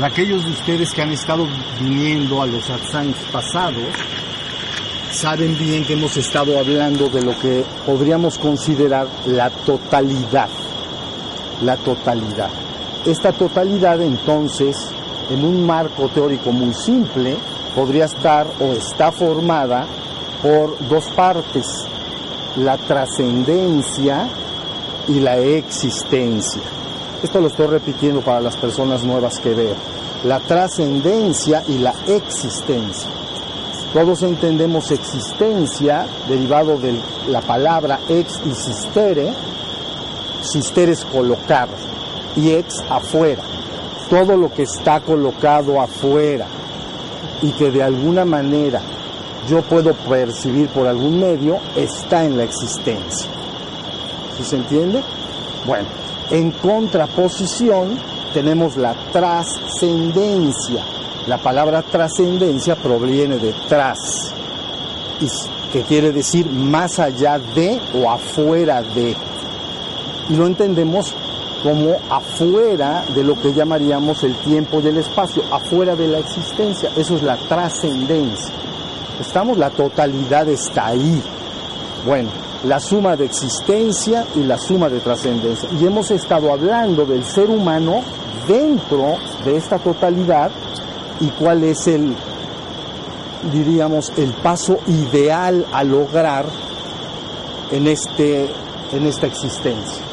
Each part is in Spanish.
Para aquellos de ustedes que han estado viniendo a los satsangs pasados, saben bien que hemos estado hablando de lo que podríamos considerar la totalidad. La totalidad. Esta totalidad entonces, en un marco teórico muy simple, podría estar o está formada por dos partes, la trascendencia y la existencia. Esto lo estoy repitiendo para las personas nuevas que veo. La trascendencia y la existencia. Todos entendemos existencia derivado de la palabra ex y sistere. Sistere es colocar y ex afuera. Todo lo que está colocado afuera y que de alguna manera yo puedo percibir por algún medio está en la existencia. ¿Sí se entiende? Bueno, en contraposición tenemos la trascendencia. La palabra trascendencia proviene de tras, que quiere decir más allá de o afuera de. Y lo entendemos como afuera de lo que llamaríamos el tiempo y el espacio, afuera de la existencia. Eso es la trascendencia. Estamos, la totalidad está ahí. Bueno, la suma de existencia y la suma de trascendencia. Y hemos estado hablando del ser humano dentro de esta totalidad y cuál es el, diríamos, el paso ideal a lograr en, este, en esta existencia.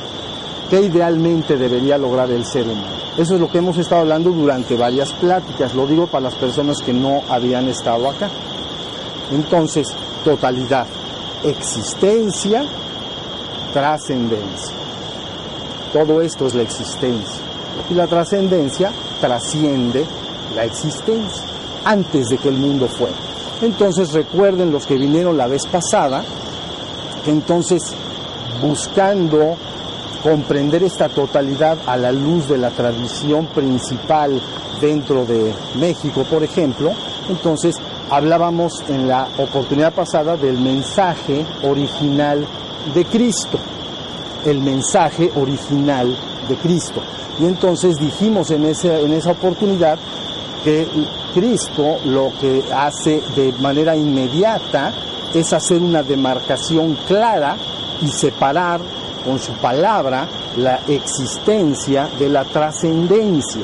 ¿Qué idealmente debería lograr el ser humano? Eso es lo que hemos estado hablando durante varias pláticas, lo digo para las personas que no habían estado acá. Entonces, totalidad, existencia, trascendencia. Todo esto es la existencia. Y la trascendencia trasciende la existencia antes de que el mundo fuera. Entonces recuerden los que vinieron la vez pasada, que entonces buscando comprender esta totalidad a la luz de la tradición principal dentro de México, por ejemplo, entonces hablábamos en la oportunidad pasada del mensaje original de Cristo, el mensaje original de Cristo. Y entonces dijimos en, en esa oportunidad que Cristo lo que hace de manera inmediata es hacer una demarcación clara y separar con su palabra la existencia de la trascendencia.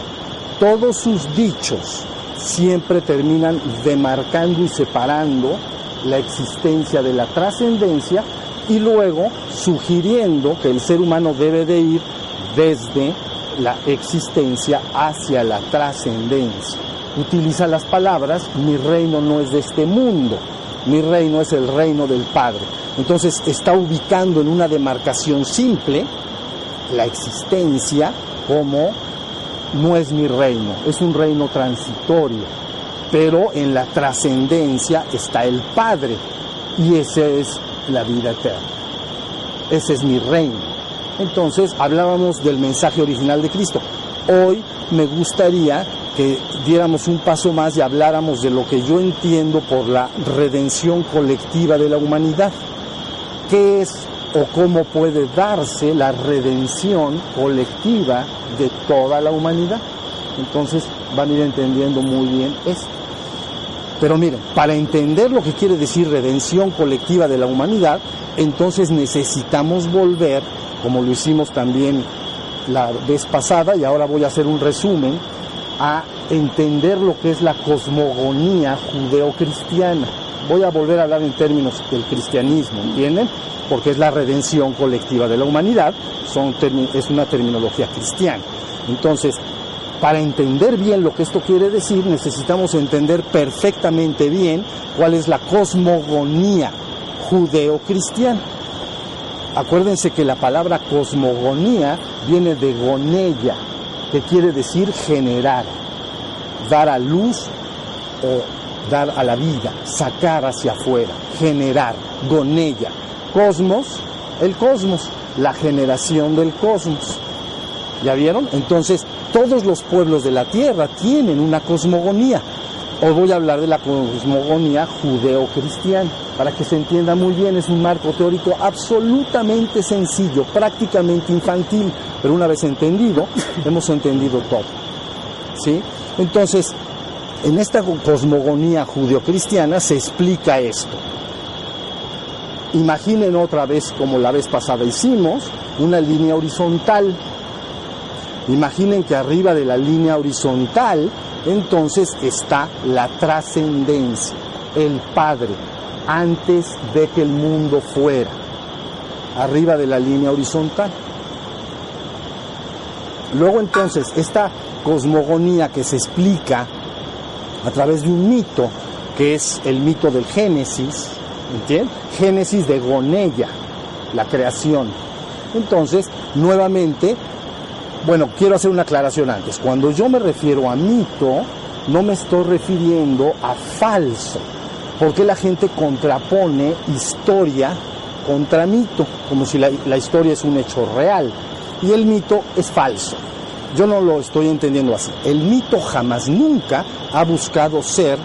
Todos sus dichos siempre terminan demarcando y separando la existencia de la trascendencia y luego sugiriendo que el ser humano debe de ir desde la existencia hacia la trascendencia. Utiliza las palabras, mi reino no es de este mundo, mi reino es el reino del Padre. Entonces está ubicando en una demarcación simple la existencia como no es mi reino, es un reino transitorio, pero en la trascendencia está el Padre y esa es la vida eterna. Ese es mi reino. Entonces hablábamos del mensaje original de Cristo. Hoy me gustaría que diéramos un paso más y habláramos de lo que yo entiendo por la redención colectiva de la humanidad. ¿Qué es o cómo puede darse la redención colectiva de toda la humanidad? Entonces van a ir entendiendo muy bien esto. Pero miren, para entender lo que quiere decir redención colectiva de la humanidad, entonces necesitamos volver como lo hicimos también la vez pasada, y ahora voy a hacer un resumen, a entender lo que es la cosmogonía judeocristiana. Voy a volver a hablar en términos del cristianismo, ¿entienden? Porque es la redención colectiva de la humanidad, es una terminología cristiana. Entonces, para entender bien lo que esto quiere decir, necesitamos entender perfectamente bien cuál es la cosmogonía judeocristiana. Acuérdense que la palabra cosmogonía viene de gonella, que quiere decir generar, dar a luz o dar a la vida, sacar hacia afuera, generar, gonella. Cosmos, el cosmos, la generación del cosmos. ¿Ya vieron? Entonces, todos los pueblos de la tierra tienen una cosmogonía. Hoy voy a hablar de la cosmogonía judeo-cristiana. Para que se entienda muy bien, es un marco teórico absolutamente sencillo, prácticamente infantil, pero una vez entendido, hemos entendido todo. ¿sí? Entonces, en esta cosmogonía judeocristiana se explica esto. Imaginen otra vez, como la vez pasada hicimos, una línea horizontal. Imaginen que arriba de la línea horizontal, entonces está la trascendencia, el Padre, antes de que el mundo fuera, arriba de la línea horizontal. Luego entonces, esta cosmogonía que se explica a través de un mito, que es el mito del Génesis, ¿entiendes? Génesis de Gonella, la creación. Entonces, nuevamente, bueno, quiero hacer una aclaración antes. Cuando yo me refiero a mito, no me estoy refiriendo a falso, porque la gente contrapone historia contra mito, como si la, la historia es un hecho real y el mito es falso. Yo no lo estoy entendiendo así. El mito jamás nunca ha buscado ser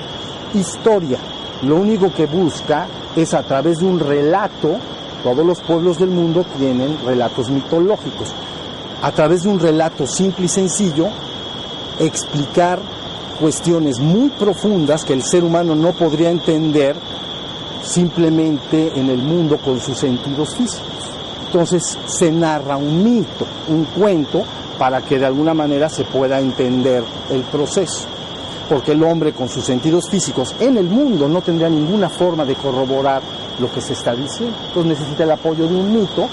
historia. Lo único que busca es a través de un relato, todos los pueblos del mundo tienen relatos mitológicos, a través de un relato simple y sencillo, explicar cuestiones muy profundas que el ser humano no podría entender simplemente en el mundo con sus sentidos físicos. Entonces se narra un mito, un cuento, para que de alguna manera se pueda entender el proceso. Porque el hombre con sus sentidos físicos en el mundo no tendría ninguna forma de corroborar lo que se está diciendo. Entonces necesita el apoyo de un mito,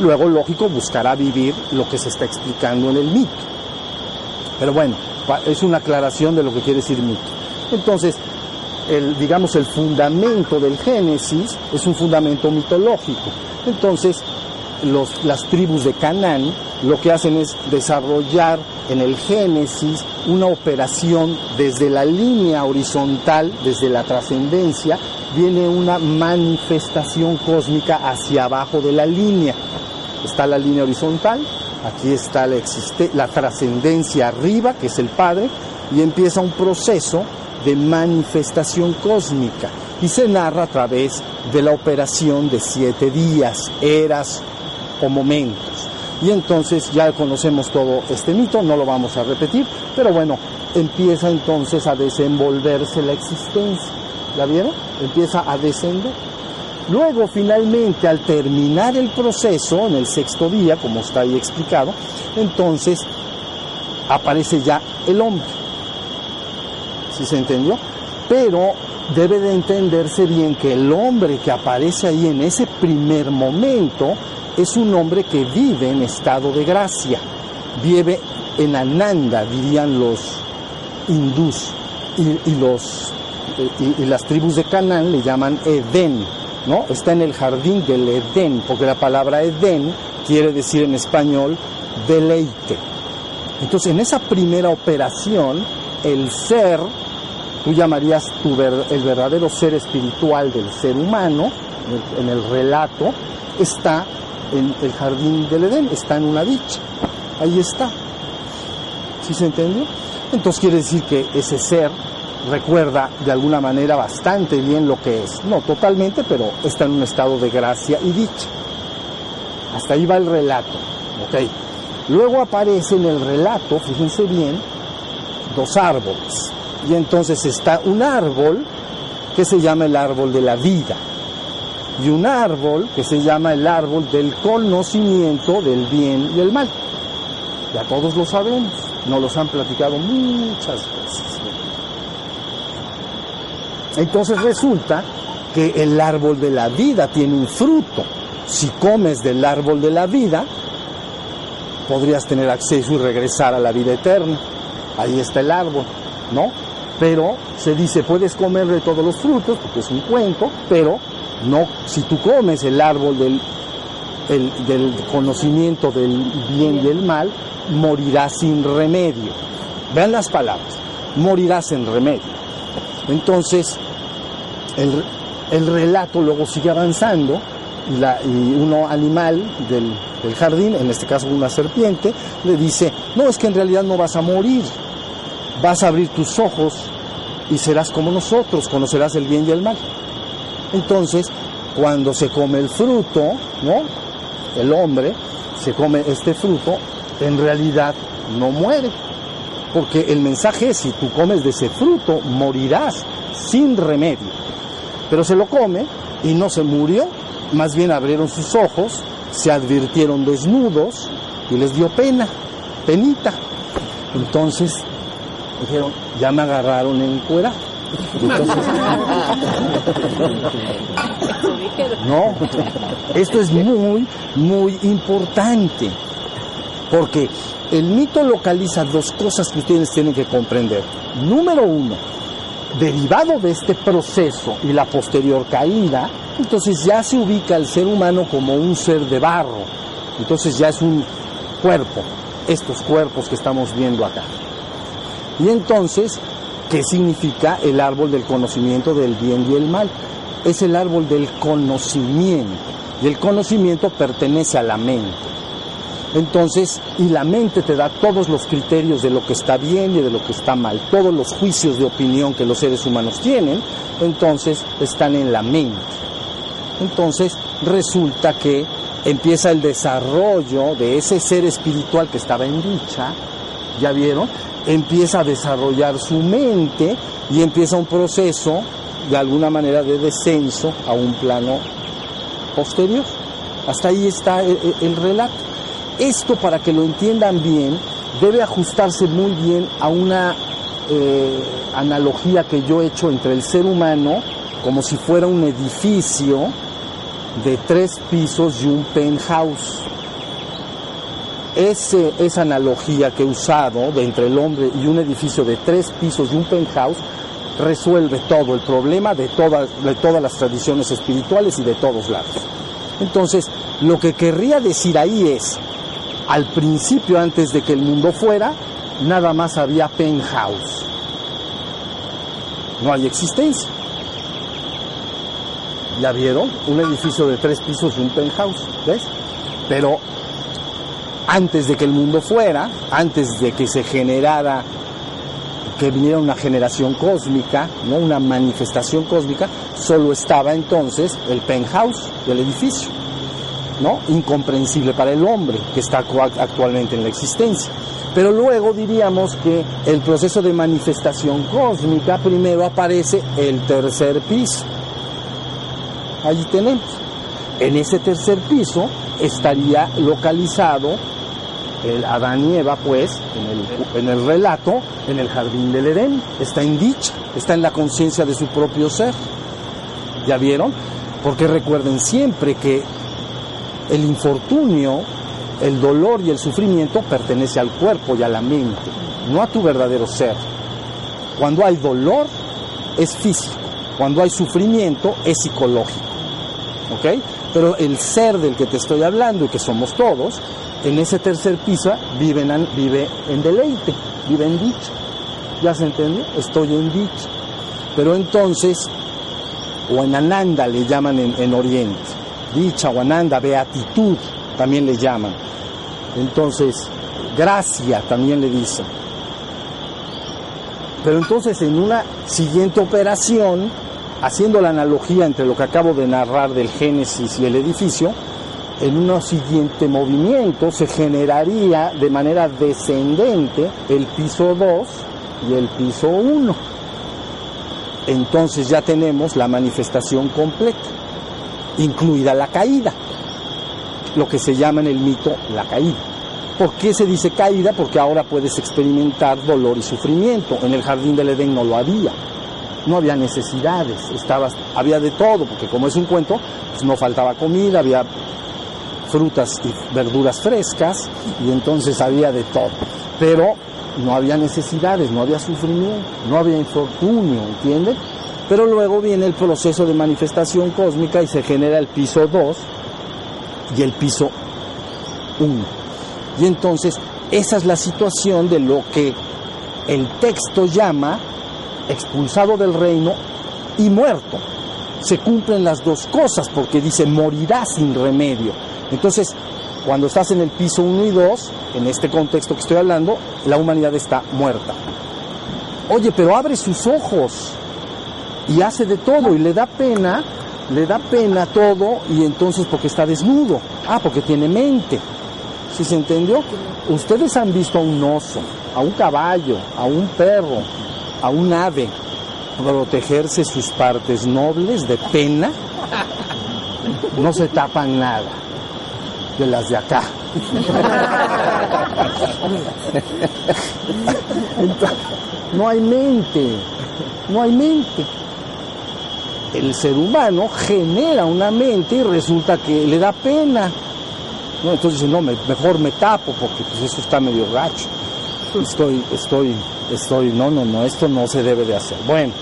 luego lógico buscará vivir lo que se está explicando en el mito. Pero bueno, es una aclaración de lo que quiere decir mito. Entonces, el, digamos, el fundamento del Génesis es un fundamento mitológico. Entonces, los, las tribus de Canaán lo que hacen es desarrollar en el Génesis una operación desde la línea horizontal, desde la trascendencia, viene una manifestación cósmica hacia abajo de la línea. Está la línea horizontal, aquí está la, la trascendencia arriba, que es el Padre, y empieza un proceso de manifestación cósmica y se narra a través de la operación de siete días, eras o momentos. Y entonces ya conocemos todo este mito, no lo vamos a repetir, pero bueno, empieza entonces a desenvolverse la existencia. ¿La vieron? Empieza a descender. Luego, finalmente, al terminar el proceso, en el sexto día, como está ahí explicado, entonces aparece ya el hombre. ¿Sí se entendió? Pero debe de entenderse bien que el hombre que aparece ahí en ese primer momento es un hombre que vive en estado de gracia, vive en Ananda, dirían los hindús, y, los, y, las tribus de Canaán le llaman Edén, ¿no? Está en el jardín del Edén, porque la palabra Edén quiere decir en español deleite. Entonces, en esa primera operación, el ser, tú llamarías tu el verdadero ser espiritual del ser humano, en el relato, está en el jardín del Edén, está en una dicha, ahí está. ¿Sí se entendió? Entonces quiere decir que ese ser recuerda de alguna manera bastante bien lo que es. No totalmente, pero está en un estado de gracia y dicha. Hasta ahí va el relato. ¿ok? Luego aparece en el relato, fíjense bien, dos árboles. Y entonces está un árbol que se llama el árbol de la vida y un árbol que se llama el árbol del conocimiento del bien y el mal. Ya todos lo sabemos, nos los han platicado muchas veces. Entonces resulta que el árbol de la vida tiene un fruto. Si comes del árbol de la vida, podrías tener acceso y regresar a la vida eterna. Ahí está el árbol, ¿no? Pero se dice, puedes comer de todos los frutos, porque es un cuento, pero no, si tú comes el árbol del, del conocimiento del bien y el mal, morirás sin remedio. Vean las palabras, morirás sin remedio. Entonces, el, relato luego sigue avanzando y, la, y uno animal del, del jardín, en este caso una serpiente, le dice, no, es que en realidad no vas a morir, vas a abrir tus ojos y serás como nosotros, conocerás el bien y el mal. Entonces, cuando se come el fruto, ¿no? El hombre se come este fruto, en realidad no muere. porque el mensaje es, si tú comes de ese fruto, morirás sin remedio. Pero se lo come y no se murió, más bien abrieron sus ojos, se advirtieron desnudos y les dio pena, penita. Entonces dijeron, ya me agarraron en cuera. No, esto es muy, muy importante, porque el mito localiza dos cosas que ustedes tienen que comprender. Número uno, derivado de este proceso y la posterior caída, entonces ya se ubica el ser humano como un ser de barro. Entonces ya es un cuerpo, estos cuerpos que estamos viendo acá. Y entonces, ¿qué significa el árbol del conocimiento del bien y el mal? Es el árbol del conocimiento. Y el conocimiento pertenece a la mente. Entonces, y la mente te da todos los criterios de lo que está bien y de lo que está mal, todos los juicios de opinión que los seres humanos tienen, entonces están en la mente. Entonces, resulta que empieza el desarrollo de ese ser espiritual que estaba en dicha, ¿ya vieron? Empieza a desarrollar su mente y empieza un proceso de alguna manera de descenso a un plano posterior. Hasta ahí está el, relato. Esto, para que lo entiendan bien, debe ajustarse muy bien a una eh, analogía que yo he hecho entre el ser humano como si fuera un edificio de tres pisos y un penthouse. Ese, esa analogía que he usado entre el hombre y un edificio de tres pisos y un penthouse resuelve todo el problema de todas, de todas las tradiciones espirituales y de todos lados. Entonces, lo que querría decir ahí es, al principio, antes de que el mundo fuera, nada más había penthouse. No hay existencia. ¿Ya vieron? Un edificio de tres pisos y un penthouse, ¿ves? Pero antes de que el mundo fuera, antes de que se generara, que viniera una generación cósmica, ¿no? una manifestación cósmica, solo estaba entonces el penthouse del edificio. ¿no? Incomprensible para el hombre que está actualmente en la existencia. Pero luego diríamos que el proceso de manifestación cósmica primero aparece el tercer piso. Allí tenemos. En ese tercer piso estaría localizado el Adán y Eva, pues, en el, relato, en el jardín del Edén. Está en dicha, está en la conciencia de su propio ser. ¿Ya vieron? Porque recuerden siempre que el infortunio, el dolor y el sufrimiento pertenece al cuerpo y a la mente, no a tu verdadero ser. Cuando hay dolor es físico, cuando hay sufrimiento es psicológico. ¿Ok? Pero el ser del que te estoy hablando y que somos todos, en ese tercer piso vive en, vive en deleite, vive en dicha. ¿Ya se entendió? Estoy en dicha. Pero entonces, o en Ananda le llaman en, en Oriente dicha o ananda, beatitud también le llaman. Entonces, gracia también le dicen. Pero entonces en una siguiente operación, haciendo la analogía entre lo que acabo de narrar del Génesis y el edificio, en un siguiente movimiento se generaría de manera descendente el piso 2 y el piso 1. Entonces ya tenemos la manifestación completa incluida la caída, lo que se llama en el mito la caída. ¿Por qué se dice caída? Porque ahora puedes experimentar dolor y sufrimiento. En el jardín del Edén no lo había. No había necesidades, había de todo, porque como es un cuento, pues no faltaba comida, había frutas y verduras frescas y entonces había de todo. Pero no había necesidades, no había sufrimiento, no había infortunio, ¿entienden? Pero luego viene el proceso de manifestación cósmica y se genera el piso 2 y el piso 1. Y entonces esa es la situación de lo que el texto llama expulsado del reino y muerto. Se cumplen las dos cosas porque dice morirá sin remedio. Entonces, cuando estás en el piso 1 y 2, en este contexto que estoy hablando, la humanidad está muerta. Oye, pero abre sus ojos y hace de todo y le da pena, le da pena todo y entonces porque está desnudo, ah, porque tiene mente. ¿Sí se entendió? Ustedes han visto a un oso, a un caballo, a un perro, a un ave protegerse sus partes nobles de pena. No se tapan nada de las de acá. no hay mente, no hay mente. El ser humano genera una mente y resulta que le da pena. Entonces dice, no, mejor me tapo porque pues eso está medio gacho. Estoy, estoy, estoy, no, no, no, esto no se debe de hacer. Bueno,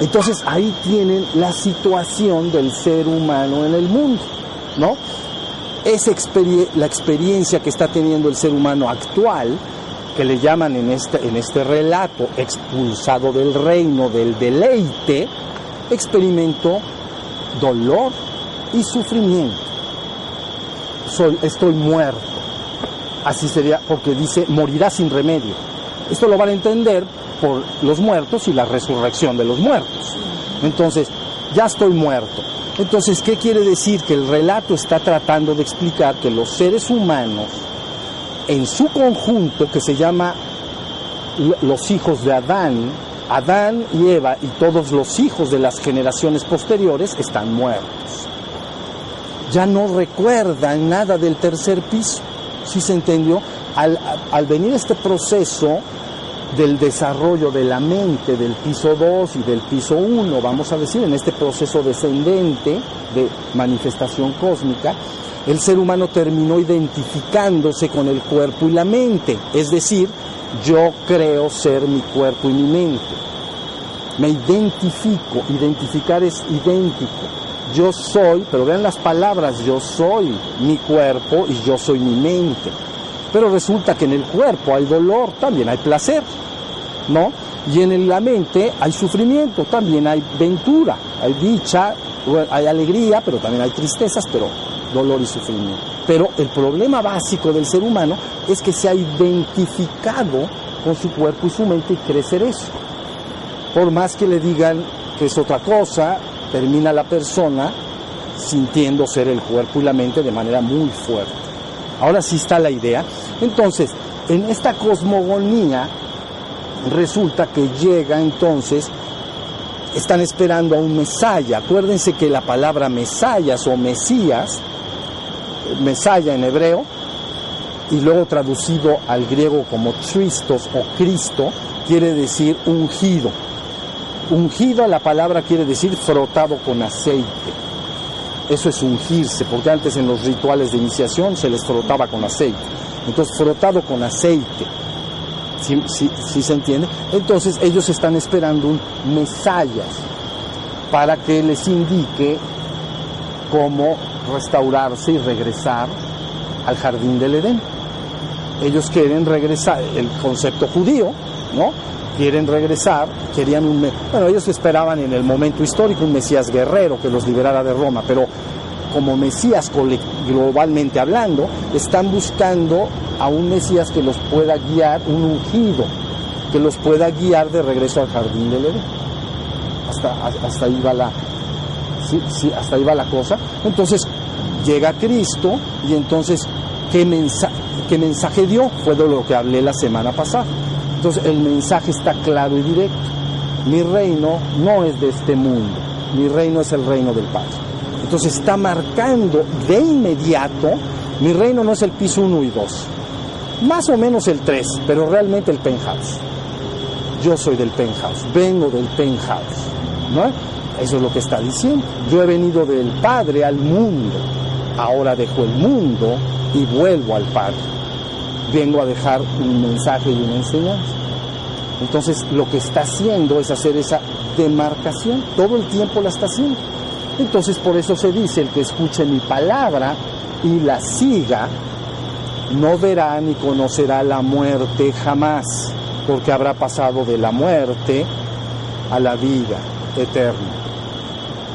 entonces ahí tienen la situación del ser humano en el mundo, ¿no? Es la experiencia que está teniendo el ser humano actual, que le llaman en este, en este relato expulsado del reino del deleite, experimentó dolor y sufrimiento. Soy, estoy muerto. Así sería, porque dice, morirá sin remedio. Esto lo van a entender por los muertos y la resurrección de los muertos. Entonces, ya estoy muerto. Entonces, ¿qué quiere decir? Que el relato está tratando de explicar que los seres humanos, en su conjunto, que se llama los hijos de Adán, Adán y Eva y todos los hijos de las generaciones posteriores están muertos. Ya no recuerdan nada del tercer piso. ¿Sí se entendió? Al, al venir este proceso, del desarrollo de la mente del piso 2 y del piso 1, vamos a decir, en este proceso descendente de manifestación cósmica, el ser humano terminó identificándose con el cuerpo y la mente, es decir, yo creo ser mi cuerpo y mi mente. Me identifico, identificar es idéntico. Yo soy, pero vean las palabras, yo soy mi cuerpo y yo soy mi mente. Pero resulta que en el cuerpo hay dolor, también hay placer, ¿no? Y en la mente hay sufrimiento, también hay ventura, hay dicha, hay alegría, pero también hay tristezas, pero dolor y sufrimiento. Pero el problema básico del ser humano es que se ha identificado con su cuerpo y su mente y crecer eso. Por más que le digan que es otra cosa, termina la persona sintiendo ser el cuerpo y la mente de manera muy fuerte. Ahora sí está la idea. Entonces, en esta cosmogonía resulta que llega entonces, están esperando a un Mesaya. Acuérdense que la palabra Mesayas o Mesías, Mesaya en hebreo, y luego traducido al griego como Tristos o Cristo, quiere decir ungido. Ungido la palabra quiere decir frotado con aceite. Eso es ungirse, porque antes en los rituales de iniciación se les frotaba con aceite. Entonces, frotado con aceite. ¿Sí, se entiende? Entonces, ellos están esperando un Mesayas para que les indique cómo restaurarse y regresar al jardín del Edén. Ellos quieren regresar, el concepto judío, ¿no? Quieren regresar, querían un... Bueno, ellos esperaban en el momento histórico un Mesías guerrero que los liberara de Roma, pero como Mesías globalmente hablando, están buscando a un Mesías que los pueda guiar, un ungido, que los pueda guiar de regreso al jardín del Edén. Hasta, hasta ahí va la, sí, sí, hasta la cosa. Entonces llega Cristo y entonces, ¿qué, mensaje, ¿qué mensaje dio? Fue de lo que hablé la semana pasada. Entonces el mensaje está claro y directo. Mi reino no es de este mundo, mi reino es el reino del Padre. Entonces está marcando de inmediato, mi reino no es el piso 1 y 2, más o menos el 3, pero realmente el penthouse. Yo soy del penthouse, vengo del penthouse, ¿no? Eso es lo que está diciendo. Yo he venido del Padre al mundo, ahora dejo el mundo y vuelvo al Padre. Vengo a dejar un mensaje y una enseñanza. Entonces lo que está haciendo es hacer esa demarcación, todo el tiempo la está haciendo. Entonces por eso se dice, el que escuche mi palabra y la siga, no verá ni conocerá la muerte jamás, porque habrá pasado de la muerte a la vida eterna.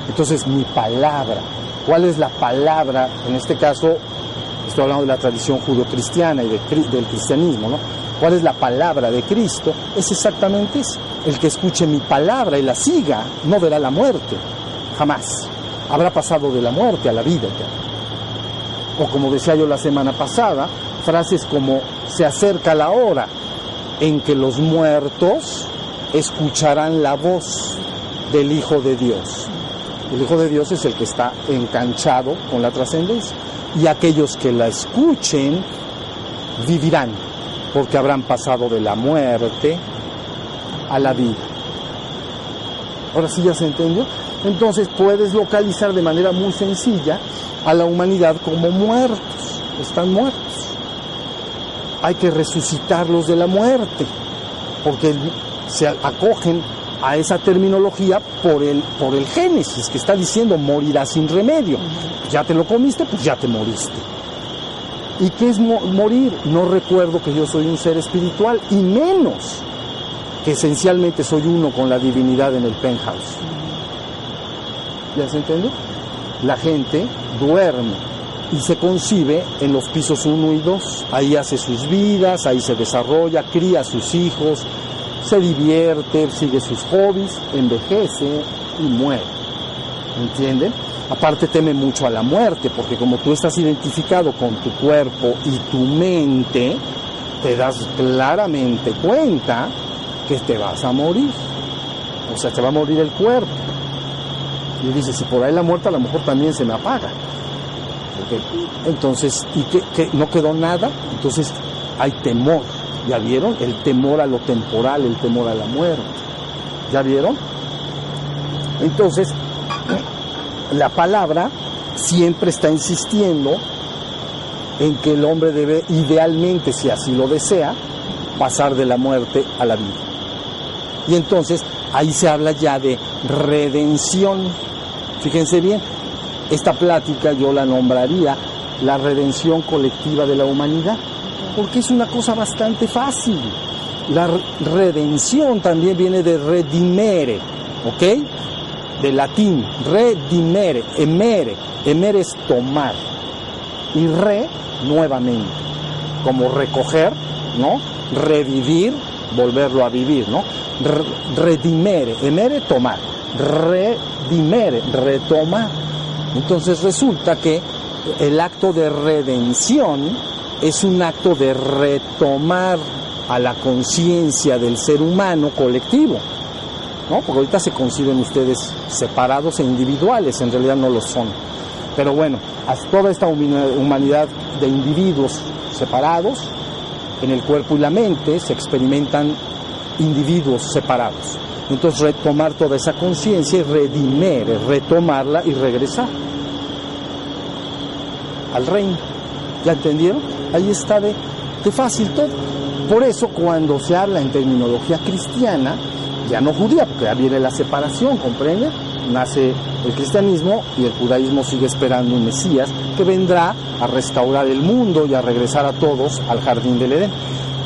Entonces mi palabra, ¿cuál es la palabra? En este caso, estoy hablando de la tradición judio-cristiana y del cristianismo, ¿no? ¿Cuál es la palabra de Cristo? Es exactamente eso. El que escuche mi palabra y la siga no verá la muerte, jamás. Habrá pasado de la muerte a la vida O como decía yo la semana pasada, frases como se acerca la hora en que los muertos escucharán la voz del Hijo de Dios. El Hijo de Dios es el que está enganchado con la trascendencia. Y aquellos que la escuchen vivirán, porque habrán pasado de la muerte a la vida. Ahora sí ya se entendió. Entonces puedes localizar de manera muy sencilla a la humanidad como muertos. Están muertos. Hay que resucitarlos de la muerte, porque se acogen a esa terminología por el, por el Génesis, que está diciendo morirás sin remedio. Ya te lo comiste, pues ya te moriste. ¿Y qué es morir? No recuerdo que yo soy un ser espiritual, y menos que esencialmente soy uno con la divinidad en el penthouse. ¿Ya se entiende? La gente duerme y se concibe en los pisos 1 y 2. Ahí hace sus vidas, ahí se desarrolla, cría a sus hijos, se divierte, sigue sus hobbies, envejece y muere. ¿Entienden? Aparte teme mucho a la muerte, porque como tú estás identificado con tu cuerpo y tu mente, te das claramente cuenta que te vas a morir. O sea, te va a morir el cuerpo. Y dice, si por ahí la muerte a lo mejor también se me apaga. Entonces, ¿y que no quedó nada? Entonces hay temor. ¿Ya vieron? El temor a lo temporal, el temor a la muerte. ¿Ya vieron? Entonces, la palabra siempre está insistiendo en que el hombre debe, idealmente, si así lo desea, pasar de la muerte a la vida. Y entonces ahí se habla ya de redención. Fíjense bien, esta plática yo la nombraría la redención colectiva de la humanidad porque es una cosa bastante fácil. La redención también viene de redimere, ¿ok? De latín, redimere, emere, emere es tomar. Y re, nuevamente, como recoger, ¿no? Revivir, volverlo a vivir, ¿no? redimere, emere, tomar. Redimere, retomar. Entonces resulta que el acto de redención es un acto de retomar a la conciencia del ser humano colectivo. ¿No? Porque ahorita se conciben ustedes separados e individuales, en realidad no lo son. Pero bueno, a toda esta humanidad de individuos separados, en el cuerpo y la mente se experimentan individuos separados. Entonces retomar toda esa conciencia y redimir, retomarla y regresar al reino. ¿Ya entendieron? Ahí está de, fácil todo. Por eso cuando se habla en terminología cristiana, ya no judía, porque ya viene la separación, ¿comprende? Nace el cristianismo y el judaísmo sigue esperando un Mesías que vendrá a restaurar el mundo y a regresar a todos al jardín del Edén.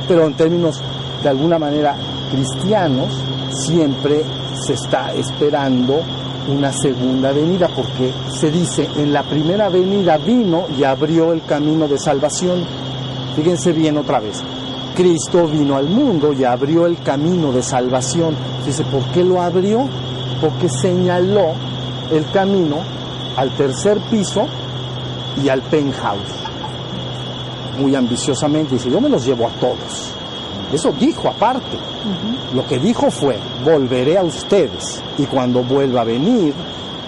Pero en términos de alguna manera cristianos, siempre se está esperando una segunda venida, porque se dice, en la primera venida vino y abrió el camino de salvación. Fíjense bien otra vez. Cristo vino al mundo y abrió el camino de salvación. Dice, ¿por qué lo abrió? Porque señaló el camino al tercer piso y al penthouse. Muy ambiciosamente dice, yo me los llevo a todos. Eso dijo aparte. Lo que dijo fue, volveré a ustedes y cuando vuelva a venir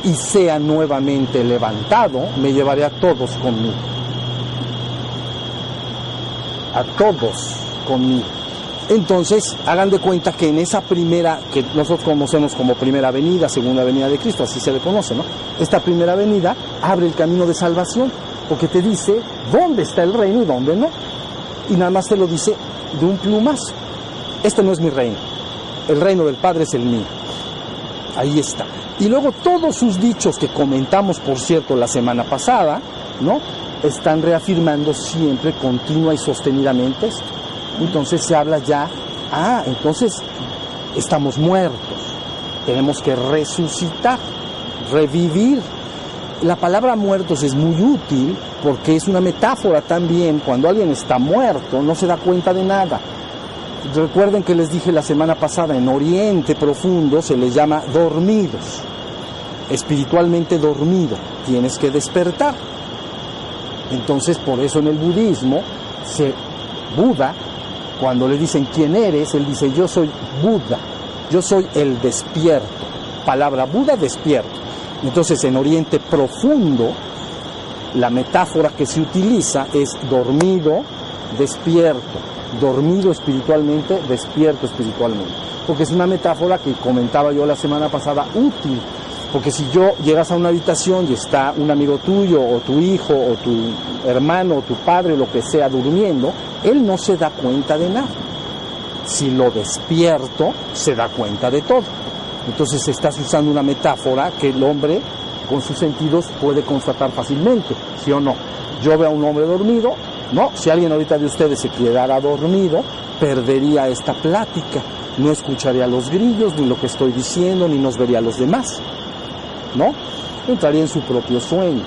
y sea nuevamente levantado, me llevaré a todos conmigo. A todos conmigo. Entonces, hagan de cuenta que en esa primera, que nosotros conocemos como primera venida, segunda venida de Cristo, así se le conoce, ¿no? Esta primera venida abre el camino de salvación, porque te dice dónde está el reino y dónde no. Y nada más te lo dice de un plumazo. Este no es mi reino. El reino del Padre es el mío. Ahí está. Y luego todos sus dichos que comentamos, por cierto, la semana pasada, ¿no? Están reafirmando siempre, continua y sostenidamente esto. Entonces se habla ya, ah, entonces estamos muertos. Tenemos que resucitar, revivir. La palabra muertos es muy útil porque es una metáfora también. Cuando alguien está muerto, no se da cuenta de nada Recuerden que les dije la semana pasada, en Oriente Profundo se les llama dormidos, espiritualmente dormido, tienes que despertar. Entonces, por eso en el budismo, se, Buda, cuando le dicen quién eres, él dice yo soy Buda, yo soy el despierto. Palabra Buda, despierto. Entonces, en Oriente Profundo, la metáfora que se utiliza es dormido, despierto, dormido espiritualmente, despierto espiritualmente. Porque es una metáfora que comentaba yo la semana pasada útil. Porque si yo llegas a una habitación y está un amigo tuyo o tu hijo o tu hermano o tu padre lo que sea durmiendo, él no se da cuenta de nada. Si lo despierto, se da cuenta de todo. Entonces estás usando una metáfora que el hombre con sus sentidos puede constatar fácilmente, ¿sí o no? Yo veo a un hombre dormido, no, si alguien ahorita de ustedes se quedara dormido, perdería esta plática, no escucharía los grillos, ni lo que estoy diciendo, ni nos vería a los demás, ¿no? Entraría en su propio sueño.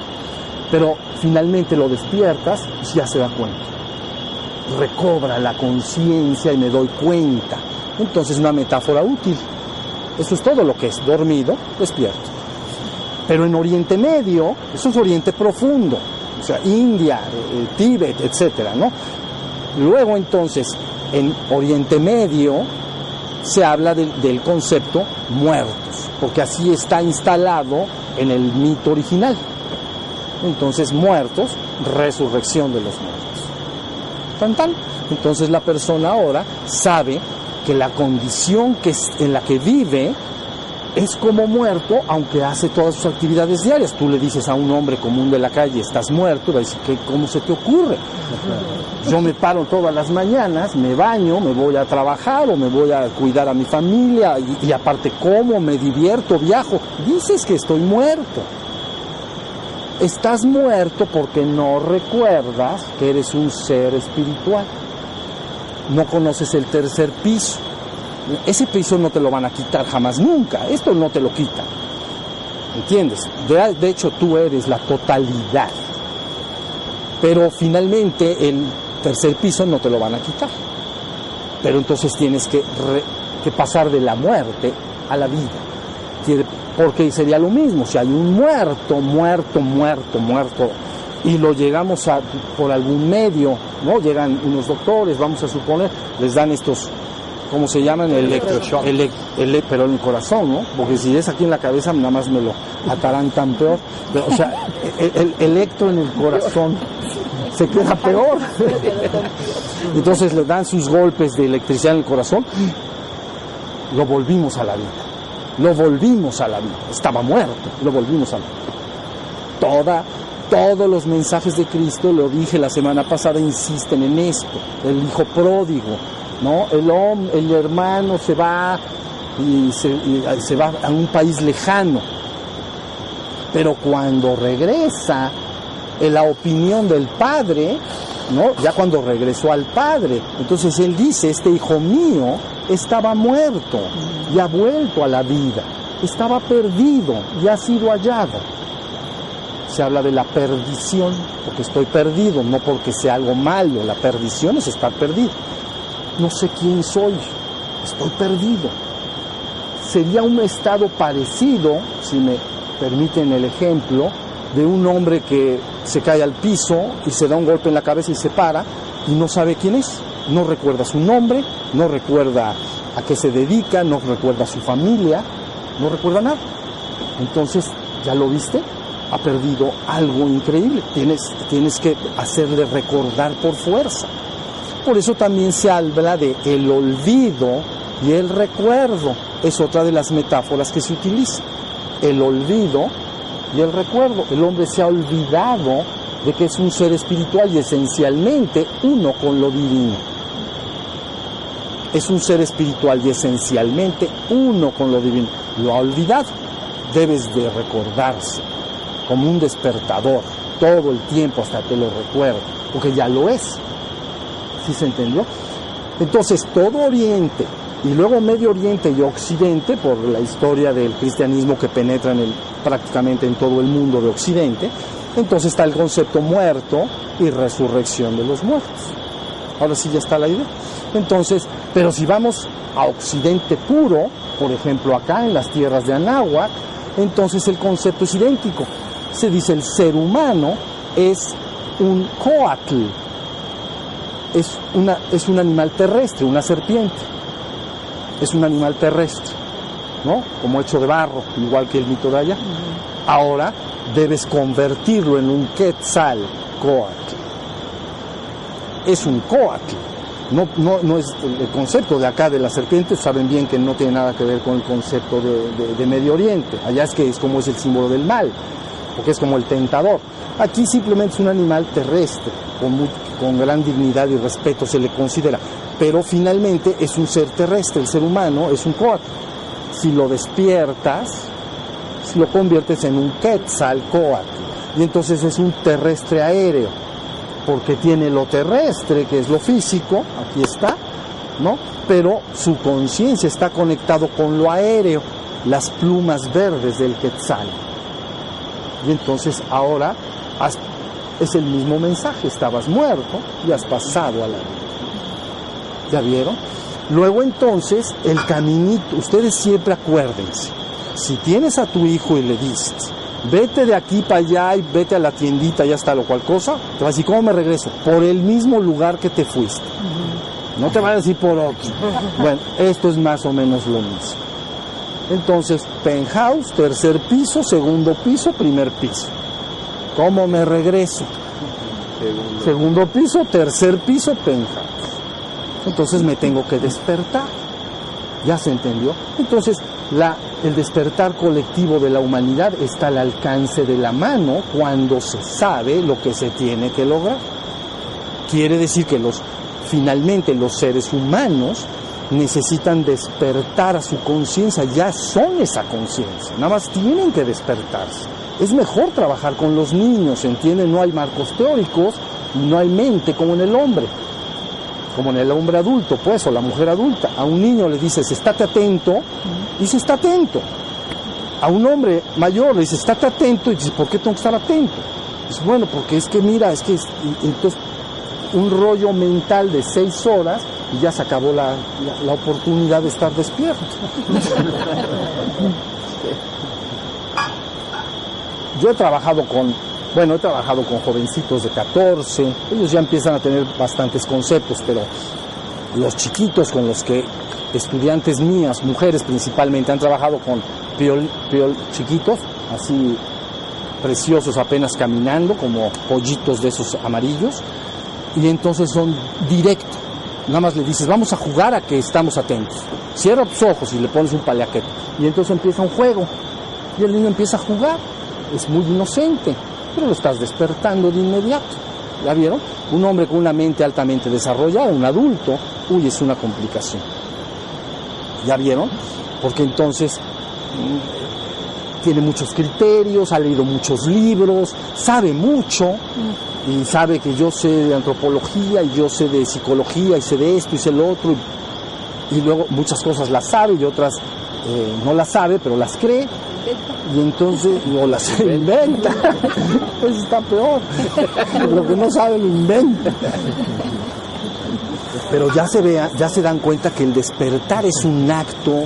Pero finalmente lo despiertas y ya se da cuenta. Recobra la conciencia y me doy cuenta. Entonces una metáfora útil. Eso es todo lo que es dormido, despierto. Pero en Oriente Medio, eso es Oriente Profundo, o sea, India, eh, Tíbet, etcétera, ¿no? Luego entonces, en Oriente Medio se habla del concepto muertos, porque así está instalado en el mito original. Entonces, muertos, resurrección de los muertos. Tan tan. Entonces la persona ahora sabe que la condición que en la que vive es como muerto, aunque hace todas sus actividades diarias. Tú le dices a un hombre común de la calle, estás muerto, va a ¿cómo se te ocurre? Yo me paro todas las mañanas, me baño, me voy a trabajar o me voy a cuidar a mi familia y, y aparte como, me divierto, viajo. Dices que estoy muerto. Estás muerto porque no recuerdas que eres un ser espiritual. No conoces el tercer piso ese piso no te lo van a quitar jamás, nunca. Esto no te lo quita. ¿Entiendes? De, hecho, tú eres la totalidad. Pero finalmente el tercer piso no te lo van a quitar. Pero entonces tienes que, que pasar de la muerte a la vida. Porque sería lo mismo, si hay un muerto, muerto, muerto, muerto, y lo llegamos a por algún medio, ¿no? Llegan unos doctores, vamos a suponer, les dan estos ¿cómo se llaman? El electroshock. El, pero en el corazón, ¿no? Porque si es aquí en la cabeza, nada más me lo atarán tan peor. o sea, el, electro en el corazón se queda peor. Entonces le dan sus golpes de electricidad en el corazón. Lo volvimos a la vida. Lo volvimos a la vida. Estaba muerto. Lo volvimos a la vida. Toda todos los mensajes de Cristo, lo dije la semana pasada, insisten en esto. El hijo pródigo, ¿no? El, hombre, el hermano se va y se, va a un país lejano, pero cuando regresa, en la opinión del padre, ¿no? Ya cuando regresó al padre, entonces él dice, este hijo mío estaba muerto y ha vuelto a la vida, estaba perdido y ha sido hallado. Se habla de la perdición, porque estoy perdido, no porque sea algo malo, la perdición es estar perdido no sé quién soy, estoy perdido. Sería un estado parecido, si me permiten el ejemplo, de un hombre que se cae al piso y se da un golpe en la cabeza y se para y no sabe quién es, no recuerda su nombre, no recuerda a qué se dedica, no recuerda a su familia, no recuerda nada. Entonces, ¿ya lo viste? Ha perdido algo increíble. Tienes, tienes que hacerle recordar por fuerza. Por eso también se habla de el olvido y el recuerdo. Es otra de las metáforas que se utiliza. El olvido y el recuerdo. El hombre se ha olvidado de que es un ser espiritual y esencialmente uno con lo divino. Es un ser espiritual y esencialmente uno con lo divino. Lo ha olvidado. Debes de recordarse como un despertador todo el tiempo hasta que lo recuerde, porque ya lo es. ¿Sí se entendió? Entonces, todo Oriente y luego Medio Oriente y Occidente, por la historia del cristianismo que penetra en el, prácticamente en todo el mundo de Occidente, entonces está el concepto muerto y resurrección de los muertos. Ahora sí ya está la idea. Entonces, pero si vamos a Occidente puro, por ejemplo acá en las tierras de Anáhuac, entonces el concepto es idéntico. Se dice el ser humano es un coatl. Es, una, es un animal terrestre, una serpiente. Es un animal terrestre, ¿no? Como hecho de barro, igual que el mito de allá. Ahora debes convertirlo en un quetzal coatl. Es un coatl. No, no, no es el concepto de acá de la serpiente, saben bien que no tiene nada que ver con el concepto de, de- de Medio Oriente. Allá es que es como es el símbolo del mal, porque es como el tentador. Aquí simplemente es un animal terrestre, con, mu- con gran dignidad y respeto se le considera, pero finalmente es un ser terrestre, el ser humano es un coatl. Si lo despiertas, lo conviertes en un Quetzalcoatl. Y entonces es un terrestre aéreo, porque tiene lo terrestre, que es lo físico, aquí está, ¿no? Pero su conciencia está conectado con lo aéreo, las plumas verdes del Quetzal. Y entonces ahora es el mismo mensaje, estabas muerto y has pasado a la vida. ¿Ya vieron? Luego entonces el caminito, ustedes siempre acuérdense, si tienes a tu hijo y le dices, vete de aquí para allá y vete a la tiendita, ya está lo cual cosa, te va a decir, ¿cómo me regreso? Por el mismo lugar que te fuiste. No te va a decir por otro. Bueno, esto es más o menos lo mismo. Entonces, penthouse, tercer piso, segundo piso, primer piso. ¿Cómo me regreso? Segundo piso, tercer piso, penthouse. Entonces me tengo que despertar. ¿Ya se entendió? Entonces, la, el despertar colectivo de la humanidad está al alcance de la mano cuando se sabe lo que se tiene que lograr. Quiere decir que los, finalmente los seres humanos necesitan despertar a su conciencia, ya son esa conciencia, nada más tienen que despertarse. Es mejor trabajar con los niños, ¿entienden? No hay marcos teóricos, no hay mente como en el hombre como en el hombre adulto, pues, o la mujer adulta. A un niño le dices, estate atento, y dice, está atento. A un hombre mayor le dices, estate atento, y dice, ¿por qué tengo que estar atento? Dice, bueno, porque es que mira, es que entonces un rollo mental de seis horas y ya se acabó la, la- la oportunidad de estar despierto. Yo he trabajado con, bueno, he trabajado con jovencitos de 14, ellos ya empiezan a tener bastantes conceptos, pero los chiquitos con los que estudiantes mías, mujeres principalmente, han trabajado con piol, chiquitos, así preciosos apenas caminando, como pollitos de esos amarillos, y entonces son directos. Nada más le dices, vamos a jugar a que estamos atentos. Cierra tus ojos y le pones un paliaquete. Y entonces empieza un juego. Y el niño empieza a jugar. Es muy inocente, pero lo estás despertando de inmediato. ¿Ya vieron? Un hombre con una mente altamente desarrollada, un adulto, uy, es una complicación. ¿Ya vieron? Porque entonces mm, tiene muchos criterios, ha leído muchos libros, sabe mucho y sabe que yo sé de antropología y yo sé de psicología y sé de esto y sé lo otro y, luego muchas cosas las sabe y otras eh, no las sabe pero las cree y entonces no las inventa pues está peor lo que no sabe lo inventa pero ya se vea, ya se dan cuenta que el despertar es un acto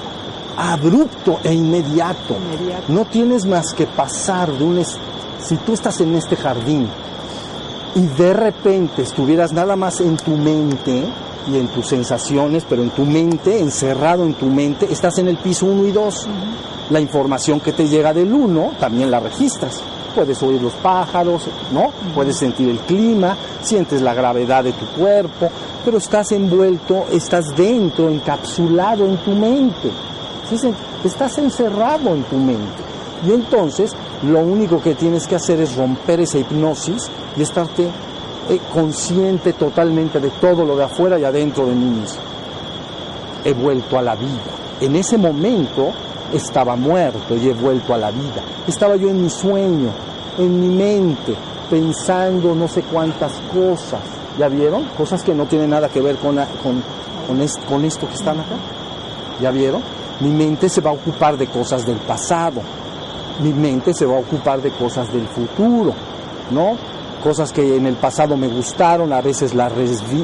abrupto e inmediato. Inmediato. No tienes más que pasar de un... es- Si tú estás en este jardín y de repente estuvieras nada más en tu mente y en tus sensaciones, pero en tu mente, encerrado en tu mente, estás en el piso 1 y 2. La información que te llega del 1 también la registras. Puedes oír los pájaros, ¿no? Puedes sentir el clima, sientes la gravedad de tu cuerpo, pero estás envuelto, estás dentro, encapsulado en tu mente. ¿Sí? Estás encerrado en tu mente. Y entonces lo único que tienes que hacer es romper esa hipnosis y estarte eh, consciente totalmente de todo lo de afuera y adentro de mí mismo. He vuelto a la vida. En ese momento estaba muerto y he vuelto a la vida. Estaba yo en mi sueño, en mi mente, pensando no sé cuántas cosas. ¿Ya vieron? Cosas que no tienen nada que ver con, con, con, es- con esto que están acá. ¿Ya vieron? Mi mente se va a ocupar de cosas del pasado. Mi mente se va a ocupar de cosas del futuro, ¿no? Cosas que en el pasado me gustaron, a veces las,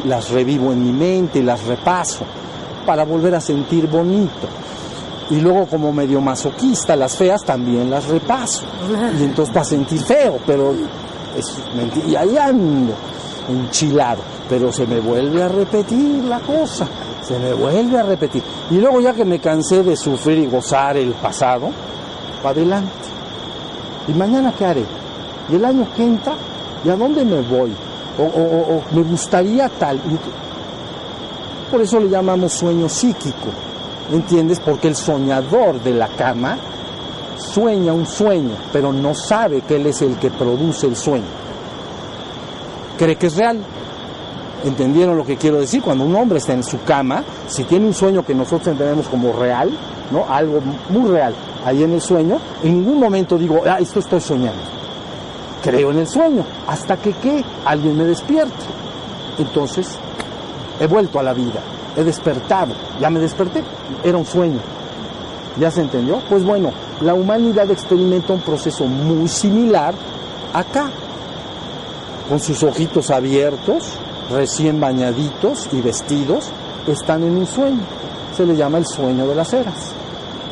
las revivo en mi mente y las repaso para volver a sentir bonito. Y luego como medio masoquista, las feas también las repaso. Y entonces para sentir feo, pero es mentira. Y ahí ando, enchilado. Pero se me vuelve a repetir la cosa, se me vuelve a repetir. Y luego ya que me cansé de sufrir y gozar el pasado, para adelante. ¿Y mañana qué haré? ¿Y el año que entra? ¿Y a dónde me voy? O, o- o me gustaría tal. Por eso le llamamos sueño psíquico. ¿Entiendes? Porque el soñador de la cama sueña un sueño, pero no sabe que él es el que produce el sueño. Cree que es real. ¿Entendieron lo que quiero decir? Cuando un hombre está en su cama, si tiene un sueño que nosotros entendemos como real, ¿no? Algo muy real, ahí en el sueño, en ningún momento digo, ah, esto estoy soñando. Creo en el sueño, hasta que alguien me despierta. Entonces, he vuelto a la vida, he despertado, ya me desperté, era un sueño. ¿Ya se entendió? Pues bueno, la humanidad experimenta un proceso muy similar acá, con sus ojitos abiertos, recién bañaditos y vestidos, están en un sueño. Se le llama el sueño de las eras.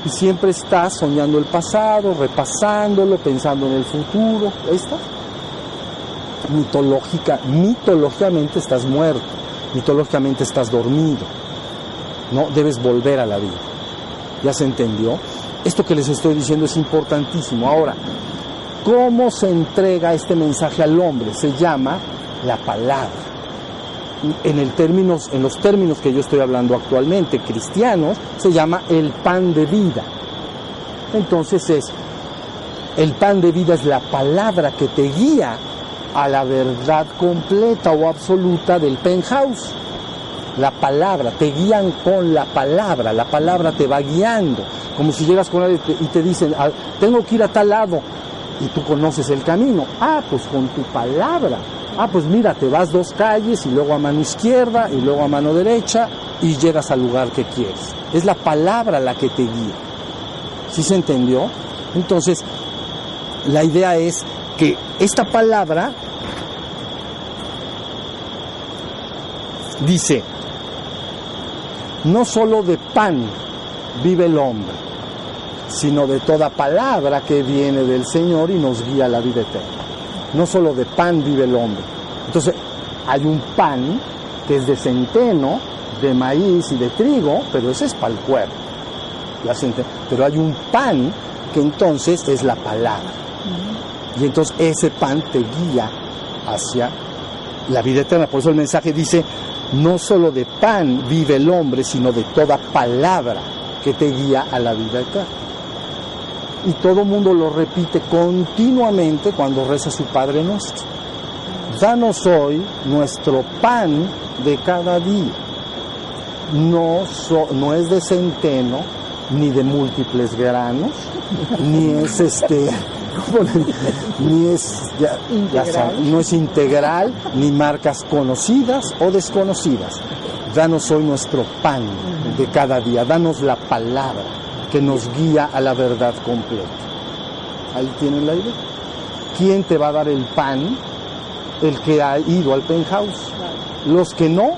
Y siempre estás soñando el pasado, repasándolo, pensando en el futuro. Ahí está. Mitológica, mitológicamente estás muerto, mitológicamente estás dormido. No debes volver a la vida. ¿Ya se entendió? Esto que les estoy diciendo es importantísimo. Ahora, ¿cómo se entrega este mensaje al hombre? Se llama la palabra. En, el en los términos que yo estoy hablando actualmente, cristianos, se llama el pan de vida. Entonces es, el pan de vida es la palabra que te guía a la verdad completa o absoluta del penthouse. La palabra, te guían con la palabra, la palabra te va guiando. Como si llegas con alguien y te dicen, "Ah, tengo que ir a tal lado, y tú conoces el camino. Ah, pues con tu palabra. Ah, pues mira, te vas dos calles y luego a mano izquierda y luego a mano derecha y llegas al lugar que quieres. Es la palabra la que te guía. ¿Sí se entendió? Entonces, la idea es que esta palabra dice, no solo de pan vive el hombre, sino de toda palabra que viene del Señor y nos guía a la vida eterna. No solo de pan vive el hombre. Entonces, hay un pan que es de centeno, de maíz y de trigo, pero ese es para el cuerpo. Pero hay un pan que entonces es la palabra. Y entonces ese pan te guía hacia la vida eterna. Por eso el mensaje dice, no solo de pan vive el hombre, sino de toda palabra que te guía a la vida eterna. Y todo mundo lo repite continuamente cuando reza su Padre Nuestro. Danos hoy nuestro pan de cada día. No, no es de centeno, ni de múltiples granos, ni es este, ¿cómo le- ni es, ya- ya no es integral, ni marcas conocidas o desconocidas. Danos hoy nuestro pan de cada día, danos la palabra que nos guía a la verdad completa. Ahí tienen la idea. ¿Quién te va a dar el pan? El que ha ido al penthouse. Los que no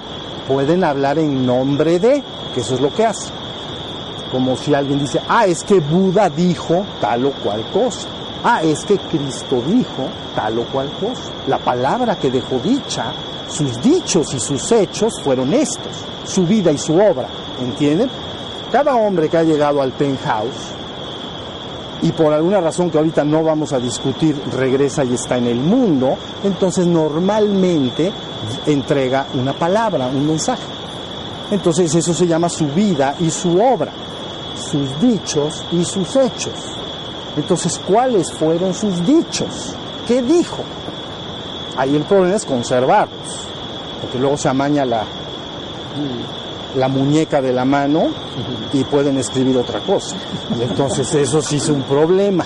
pueden hablar en nombre de, que eso es lo que hace. Como si alguien dice, ah, es que Buda dijo tal o cual cosa. Ah, es que Cristo dijo tal o cual cosa. La palabra que dejó dicha, sus dichos y sus hechos fueron estos, su vida y su obra. ¿Entienden? Cada hombre que ha llegado al penthouse y por alguna razón que ahorita no vamos a discutir regresa y está en el mundo, entonces normalmente entrega una palabra, un mensaje. Entonces eso se llama su vida y su obra, sus dichos y sus hechos. Entonces, ¿cuáles fueron sus dichos? ¿Qué dijo? Ahí el problema es conservarlos, porque luego se amaña la, la muñeca de la mano y pueden escribir otra cosa. Y entonces eso sí es un problema.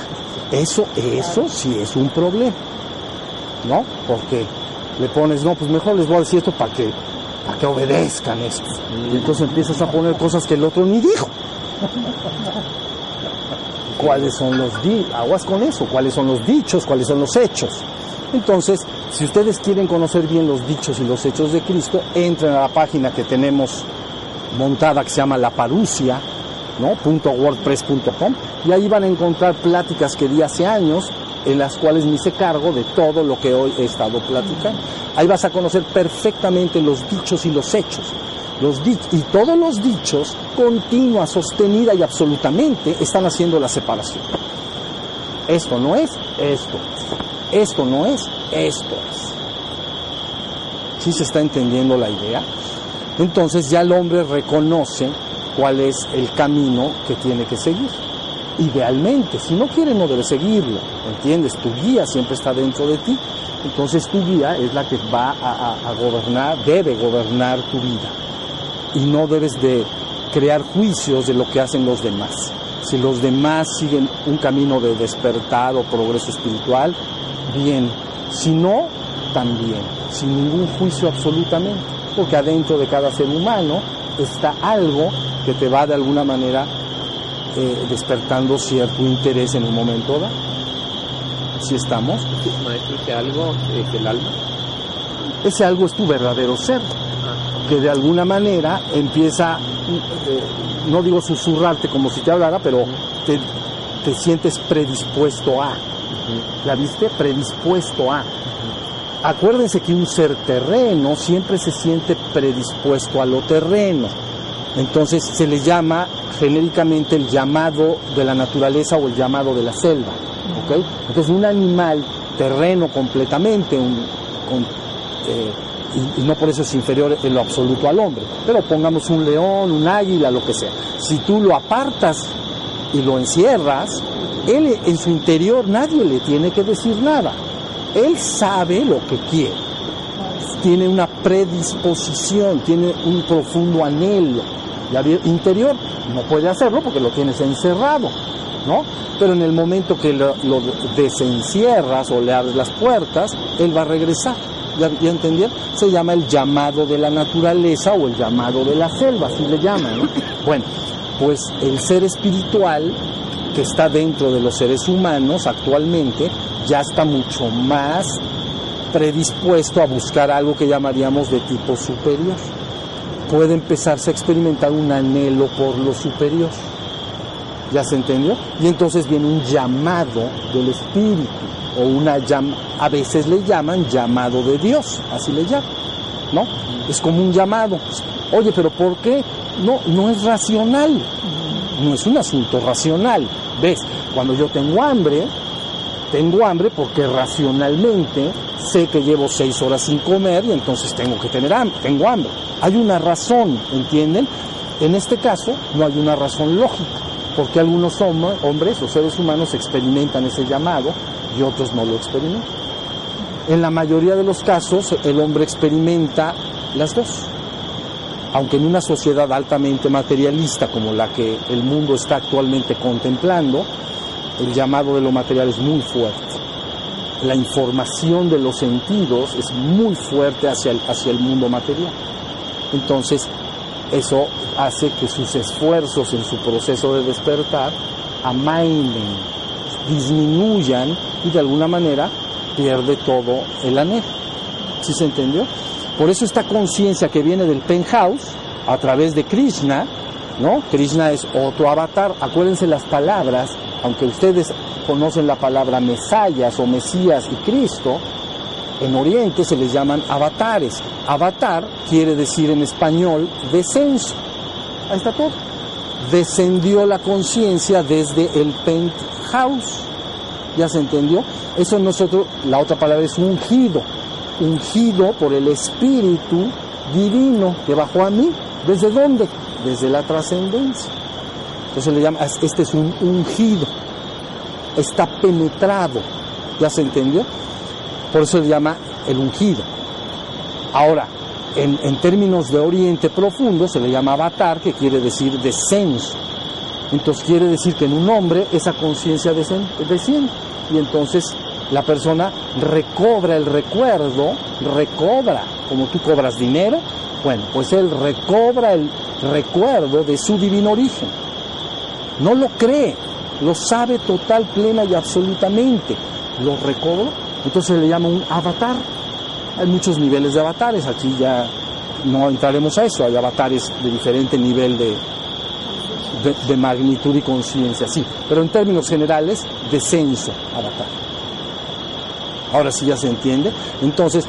Eso, eso sí es un problema. ¿No? Porque le pones, no, pues mejor les voy a decir esto para que, para que obedezcan esto. Y entonces empiezas a poner cosas que el otro ni dijo. ¿Cuáles son los di aguas con eso? ¿Cuáles son los dichos? ¿Cuáles son los hechos? Entonces, si ustedes quieren conocer bien los dichos y los hechos de Cristo, entren a la página que tenemos montada que se llama La Parusia, ¿no? .wordpress.com y ahí van a encontrar pláticas que di hace años en las cuales me hice cargo de todo lo que hoy he estado platicando. Ahí vas a conocer perfectamente los dichos y los hechos. Y todos los dichos, continua, sostenida y absolutamente, están haciendo la separación. Esto no es, esto es. Esto no es, esto es. ¿Sí se está entendiendo la idea? Entonces ya el hombre reconoce cuál es el camino que tiene que seguir. Idealmente, si no quiere no debe seguirlo, ¿entiendes? Tu guía siempre está dentro de ti, entonces tu guía es la que va a, gobernar, debe gobernar tu vida. Y no debes de crear juicios de lo que hacen los demás. Si los demás siguen un camino de despertar o progreso espiritual, bien. Si no, también, sin ningún juicio absolutamente. Porque adentro de cada ser humano está algo que te va de alguna manera eh, despertando cierto interés en un momento dado. Si estamos. Maestro, ese algo es el alma. Ese algo es tu verdadero ser. Que de alguna manera empieza, eh, no digo susurrarte como si te hablara, pero te, te sientes predispuesto a. ¿La viste? Predispuesto a. Acuérdense que un ser terreno siempre se siente predispuesto a lo terreno. Entonces se le llama genéricamente el llamado de la naturaleza o el llamado de la selva. Entonces un animal terreno completamente, eh, y, no por eso es inferior en lo absoluto al hombre, pero pongamos un león, un águila, lo que sea. Si tú lo apartas y lo encierras, él en su interior nadie le tiene que decir nada. Él sabe lo que quiere, tiene una predisposición, tiene un profundo anhelo interior. No puede hacerlo porque lo tienes encerrado, ¿no? Pero en el momento que lo, desencierras o le abres las puertas, él va a regresar. ¿Ya, ¿Ya Se llama el llamado de la naturaleza o el llamado de la selva, así le llaman, ¿no? Bueno, pues el ser espiritual que está dentro de los seres humanos actualmente ya está mucho más predispuesto a buscar algo que llamaríamos de tipo superior puede empezarse a experimentar un anhelo por lo superior. ¿Ya se entendió? Y entonces viene un llamado del Espíritu, o una a veces le llaman llamado de Dios, así le llaman, ¿no? Es como un llamado. Oye, pero ¿por qué? No, no es racional, no es un asunto racional. ¿Ves? Cuando yo tengo hambre, tengo hambre porque racionalmente sé que llevo seis horas sin comer y entonces tengo que tener hambre, tengo hambre. Hay una razón, ¿entienden? En este caso no hay una razón lógica, porque algunos hombres o seres humanos experimentan ese llamado y otros no lo experimentan. En la mayoría de los casos el hombre experimenta las dos. Aunque en una sociedad altamente materialista como la que el mundo está actualmente contemplando, el llamado de lo material es muy fuerte. La información de los sentidos es muy fuerte hacia el, hacia el mundo material. Entonces, eso hace que sus esfuerzos en su proceso de despertar amainen, disminuyan y de alguna manera pierde todo el anhelo. ¿Sí se entendió? Por eso esta conciencia que viene del penthouse a través de Krishna, ¿no? Krishna es otro avatar. Acuérdense las palabras aunque ustedes conocen la palabra Mesayas o Mesías y Cristo, en Oriente se les llaman avatares. Avatar quiere decir en español descenso. Ahí está todo. Descendió la conciencia desde el penthouse. ¿Ya se entendió? Eso nosotros, la otra palabra es ungido. Ungido por el Espíritu Divino que bajó a mí. ¿Desde dónde? Desde la trascendencia. Entonces le llama, este es un ungido, está penetrado, ¿ya se entendió? Por eso se llama el ungido. Ahora, en, en, términos de Oriente profundo se le llama avatar, que quiere decir descenso. Entonces quiere decir que en un hombre esa conciencia desciende. Y entonces la persona recobra el recuerdo, recobra, como tú cobras dinero, bueno, pues él recobra el recuerdo de su divino origen no lo cree, lo sabe total, plena y absolutamente. Lo recobra, entonces le llama un avatar. Hay muchos niveles de avatares, aquí ya no entraremos a eso, hay avatares de diferente nivel de, de, magnitud y conciencia, sí, pero en términos generales, descenso, avatar. Ahora sí ya se entiende. Entonces,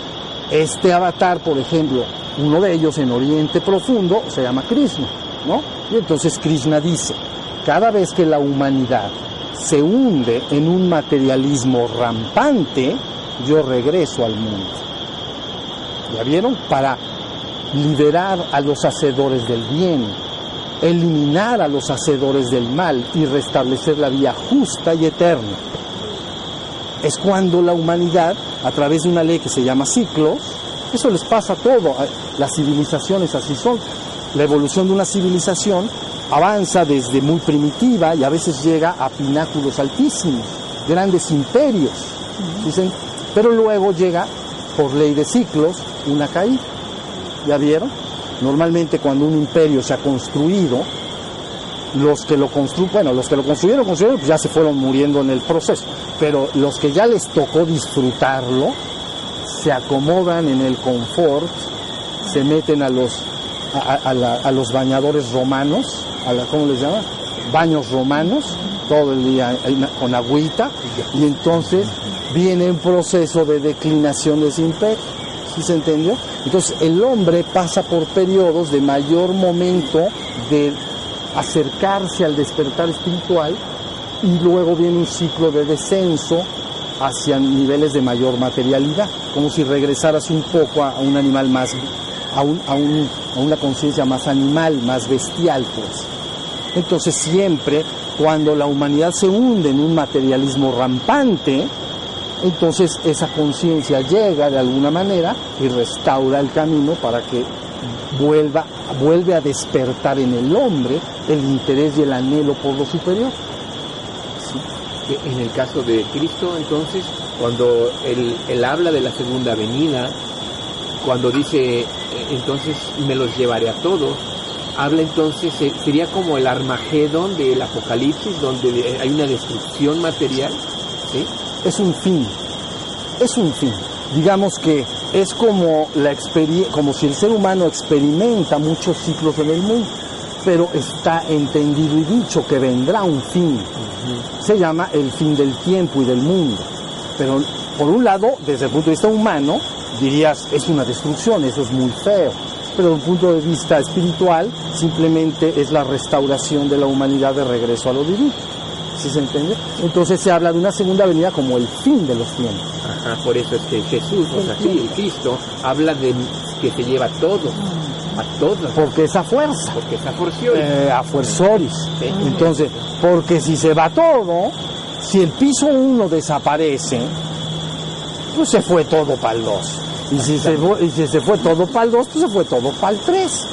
este avatar, por ejemplo, uno de ellos en Oriente Profundo se llama Krishna, ¿no? Y entonces Krishna dice, cada vez que la humanidad se hunde en un materialismo rampante, yo regreso al mundo. ¿Ya vieron? Para liberar a los hacedores del bien, eliminar a los hacedores del mal y restablecer la vía justa y eterna. Es cuando la humanidad, a través de una ley que se llama ciclos, eso les pasa a todo, las civilizaciones así son. La evolución de una civilización avanza desde muy primitiva y a veces llega a pináculos altísimos, grandes imperios, dicen, pero luego llega, por ley de ciclos, una caída. ¿Ya vieron? Normalmente cuando un imperio se ha construido, los que lo construyeron, bueno, los que lo construyeron, construyeron, pues ya se fueron muriendo en el proceso, pero los que ya les tocó disfrutarlo, se acomodan en el confort, se meten a los, a, los bañadores romanos, a la, ¿cómo les llama? Baños romanos, todo el día con agüita, y entonces viene un proceso de declinación de ese imperio. ¿Sí se entendió? Entonces el hombre pasa por periodos de mayor momento de acercarse al despertar espiritual y luego viene un ciclo de descenso hacia niveles de mayor materialidad, como si regresaras un poco a, un animal más, a, a una conciencia más animal, más bestial, pues. Entonces siempre cuando la humanidad se hunde en un materialismo rampante, entonces esa conciencia llega de alguna manera y restaura el camino para que vuelva, vuelve a despertar en el hombre el interés y el anhelo por lo superior. En el caso de Cristo, entonces, cuando él, habla de la segunda venida, cuando dice, eh, entonces me los llevaré a todos, habla entonces, sería como el Armagedón del Apocalipsis, donde hay una destrucción material, ¿sí? Es un fin, es un fin. Digamos que es como, la como si el ser humano experimenta muchos ciclos en el mundo, pero está entendido y dicho que vendrá un fin. Se llama el fin del tiempo y del mundo. Pero por un lado, desde el punto de vista humano, dirías, es una destrucción, eso es muy feo. Pero desde un punto de vista espiritual, simplemente es la restauración de la humanidad de regreso a lo divino. ¿Sí se entiende? Entonces se habla de una segunda venida como el fin de los tiempos. Ajá, por eso es que Jesús, o sea, sí, el Cristo, habla de que se lleva todo, a todos. Porque es a fuerza. Porque es a fuerzoris. Eh, a fuerzoris. Entonces, porque si se va todo, si el piso 1 desaparece, pues se fue todo para el 2. Y si, se, y si se fue todo para el 2, pues se fue todo para el 3.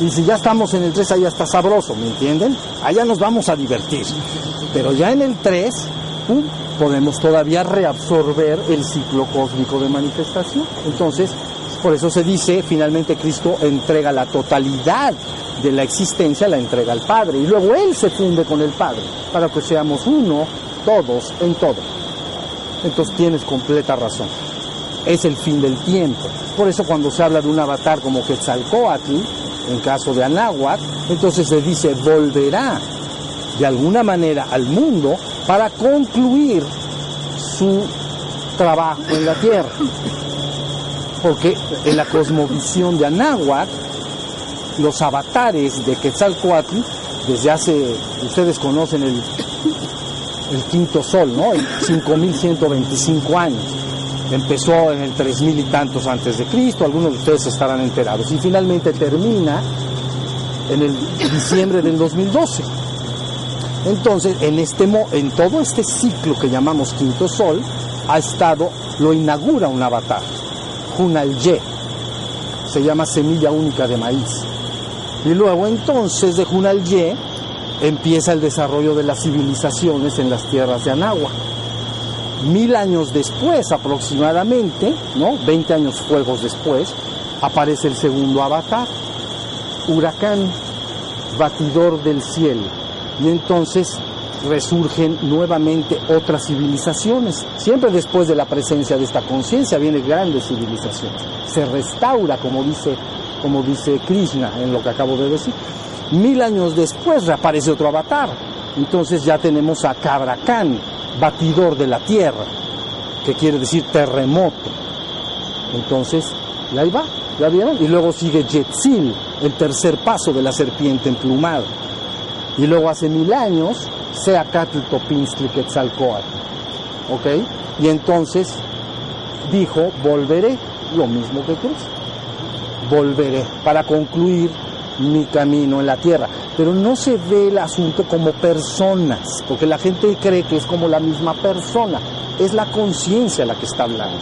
Y si ya estamos en el 3, allá está sabroso, ¿me entienden? Allá nos vamos a divertir. Pero ya en el 3, podemos todavía reabsorber el ciclo cósmico de manifestación. Entonces, por eso se dice, finalmente Cristo entrega la totalidad de la existencia, la entrega al Padre. Y luego Él se funde con el Padre, para que seamos uno, todos, en todo. Entonces tienes completa razón. Es el fin del tiempo. Por eso cuando se habla de un avatar como Quetzalcoatl, en caso de Anáhuac, entonces se dice volverá de alguna manera al mundo para concluir su trabajo en la tierra. Porque en la cosmovisión de Anáhuac, los avatares de Quetzalcoatl, desde hace, ustedes conocen el, el quinto sol, ¿no? En 5125 años Empezó en el 3000 y tantos antes de Cristo, algunos de ustedes estarán enterados. Y finalmente termina en el diciembre del 2012. Entonces, en, este, en todo este ciclo que llamamos Quinto Sol, ha estado, lo inaugura un avatar, Junal-Ye, se llama Semilla Única de Maíz. Y luego entonces de Junal-Ye empieza el desarrollo de las civilizaciones en las tierras de Anáhuac mil años después aproximadamente, ¿no? 20 años fuegos después, aparece el segundo avatar, huracán, batidor del cielo. Y entonces resurgen nuevamente otras civilizaciones. Siempre después de la presencia de esta conciencia viene grandes civilizaciones. Se restaura, como dice, como dice Krishna en lo que acabo de decir. Mil años después reaparece otro avatar. Entonces ya tenemos a Khan batidor de la tierra. que quiere decir terremoto. Entonces, y ahí va, ¿ya vieron? Y luego sigue Yetzil, el tercer paso de la serpiente emplumada. Y luego hace mil años, Seacatl Topinstli Quetzalcoatl. ¿Ok? Y entonces dijo, volveré, lo mismo que Cristo. Volveré para concluir mi camino en la tierra. Pero no se ve el asunto como personas, porque la gente cree que es como la misma persona. Es la conciencia la que está hablando.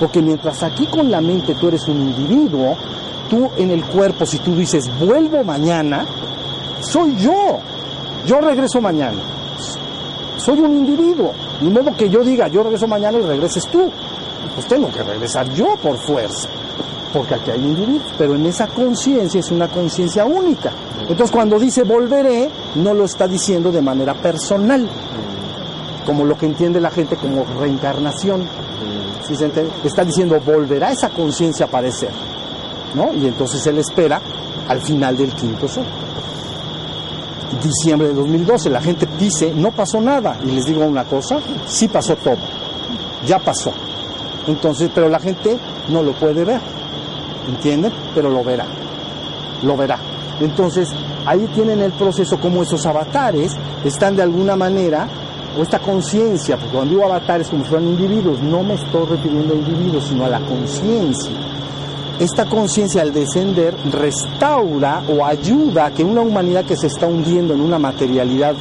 Porque mientras aquí con la mente tú eres un individuo, tú en el cuerpo, si tú dices, vuelvo mañana, soy yo. Yo regreso mañana. Soy un individuo. Ni modo que yo diga, yo regreso mañana y regreses tú. Pues tengo que regresar yo por fuerza. Porque aquí hay individuos. Pero en esa conciencia es una conciencia única. Entonces cuando dice volveré, no lo está diciendo de manera personal. Como lo que entiende la gente como reencarnación. ¿Sí se? Está diciendo volverá esa conciencia a aparecer. ¿no? Y entonces él espera al final del quinto sol. Diciembre de 2012, la gente dice, no pasó nada. Y les digo una cosa, sí pasó todo. Ya pasó. Entonces, pero la gente no lo puede ver. ¿Entienden? Pero lo verá. Lo verá. Entonces, ahí tienen el proceso como esos avatares están de alguna manera, o esta conciencia, porque cuando digo avatares como si fueran individuos, no me estoy refiriendo a individuos, sino a la conciencia esta conciencia al descender restaura o ayuda a que una humanidad que se está hundiendo en una materialidad,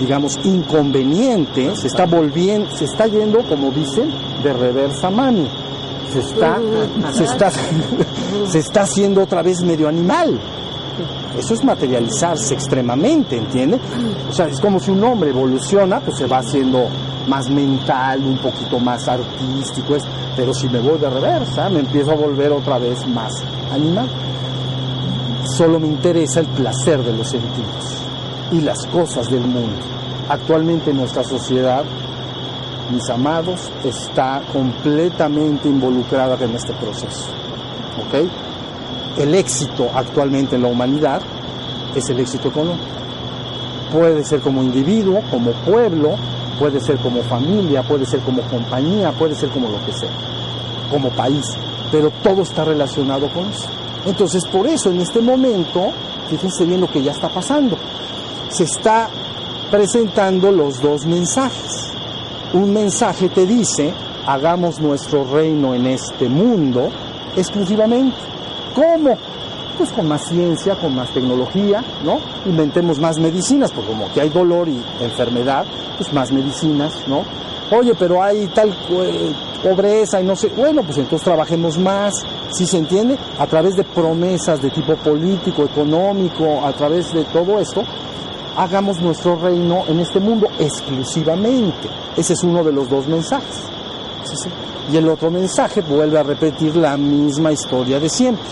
digamos, inconveniente, se está volviendo, se está yendo, como dicen, de reversa mano. Se está, se está, se está haciendo otra vez medio animal. Eso es materializarse extremadamente, ¿entiende? O sea, es como si un hombre evoluciona, pues se va haciendo más mental, un poquito más artístico, pero si me voy de reversa, me empiezo a volver otra vez más animal. Solo me interesa el placer de los sentidos y las cosas del mundo. Actualmente nuestra sociedad, mis amados, está completamente involucrada en este proceso. ¿Ok? El éxito actualmente en la humanidad es el éxito económico. Puede ser como individuo, como pueblo, puede ser como familia, puede ser como compañía, puede ser como lo que sea, como país, pero todo está relacionado con eso. Entonces, por eso en este momento, fíjense bien lo que ya está pasando, se está presentando los dos mensajes. Un mensaje te dice, hagamos nuestro reino en este mundo exclusivamente. ¿Cómo? Pues con más ciencia, con más tecnología, ¿no? Inventemos más medicinas, porque como que hay dolor y enfermedad, pues más medicinas, ¿no? Oye, pero hay tal eh, pobreza y no sé, bueno, pues entonces trabajemos más, si se entiende, a través de promesas de tipo político, económico, a través de todo esto, hagamos nuestro reino en este mundo exclusivamente. Ese es uno de los dos mensajes. Y el otro mensaje vuelve a repetir la misma historia de siempre.